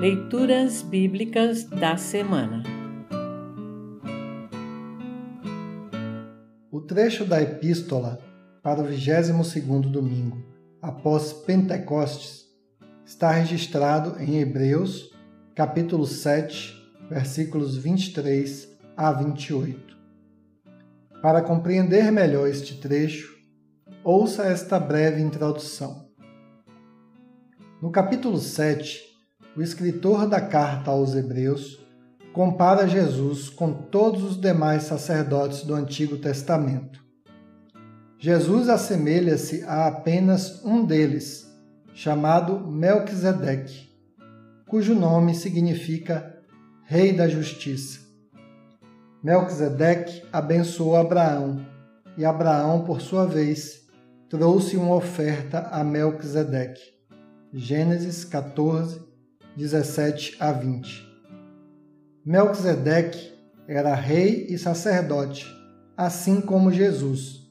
Leituras Bíblicas da Semana O trecho da Epístola para o 22º domingo após Pentecostes está registrado em Hebreus, capítulo 7, versículos 23 a 28. Para compreender melhor este trecho, ouça esta breve introdução. No capítulo 7, o escritor da carta aos Hebreus compara Jesus com todos os demais sacerdotes do Antigo Testamento. Jesus assemelha-se a apenas um deles, chamado Melquisedeque, cujo nome significa Rei da Justiça. Melquisedeque abençoou Abraão, e Abraão, por sua vez, trouxe uma oferta a Melquisedeque. Gênesis 14, 17 a 20. Melquisedeque era rei e sacerdote, assim como Jesus.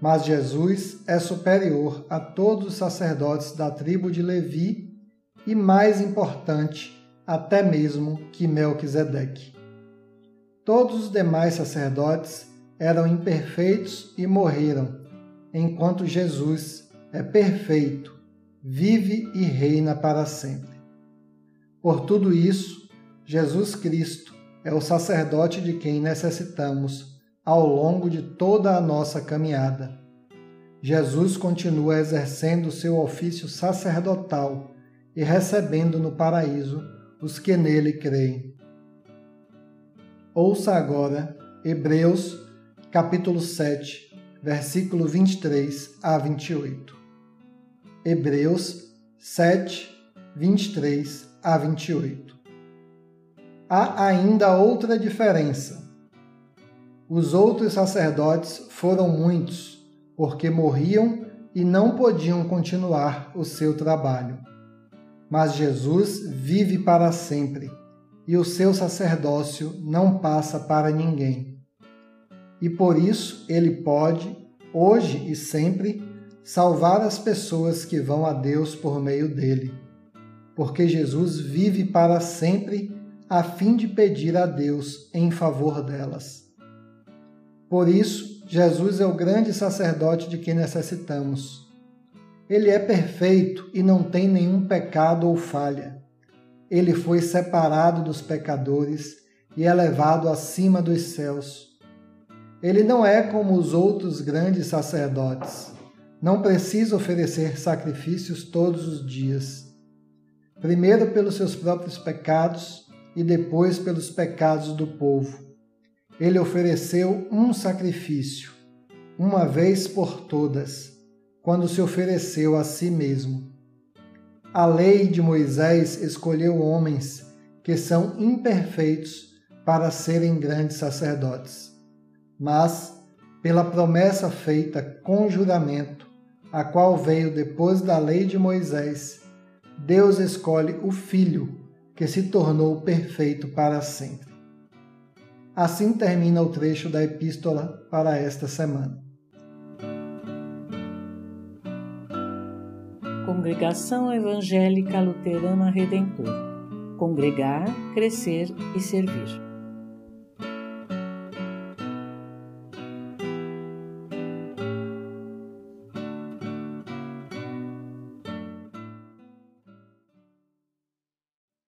Mas Jesus é superior a todos os sacerdotes da tribo de Levi e mais importante até mesmo que Melquisedeque. Todos os demais sacerdotes eram imperfeitos e morreram, enquanto Jesus é perfeito, vive e reina para sempre. Por tudo isso, Jesus Cristo é o sacerdote de quem necessitamos ao longo de toda a nossa caminhada. Jesus continua exercendo seu ofício sacerdotal e recebendo no paraíso os que nele creem. Ouça agora Hebreus, capítulo 7, versículo 23 a 28. Hebreus 7, 23 a 28. Há ainda outra diferença. Os outros sacerdotes foram muitos, porque morriam e não podiam continuar o seu trabalho mas Jesus vive para sempre e o seu sacerdócio não passa para ninguém. E por isso ele pode, hoje e sempre, salvar as pessoas que vão a Deus por meio dele, porque Jesus vive para sempre a fim de pedir a Deus em favor delas. Por isso, Jesus é o grande sacerdote de quem necessitamos ele é perfeito e não tem nenhum pecado ou falha. Ele foi separado dos pecadores e elevado acima dos céus. Ele não é como os outros grandes sacerdotes. Não precisa oferecer sacrifícios todos os dias. Primeiro pelos seus próprios pecados e depois pelos pecados do povo. Ele ofereceu um sacrifício, uma vez por todas quando se ofereceu a si mesmo. A lei de Moisés escolheu homens que são imperfeitos para serem grandes sacerdotes. Mas, pela promessa feita com juramento, a qual veio depois da lei de Moisés, Deus escolhe o Filho, que se tornou perfeito para sempre. Assim termina o trecho da epístola para esta semana. Congregação Evangélica Luterana Redentor Congregar, Crescer e Servir.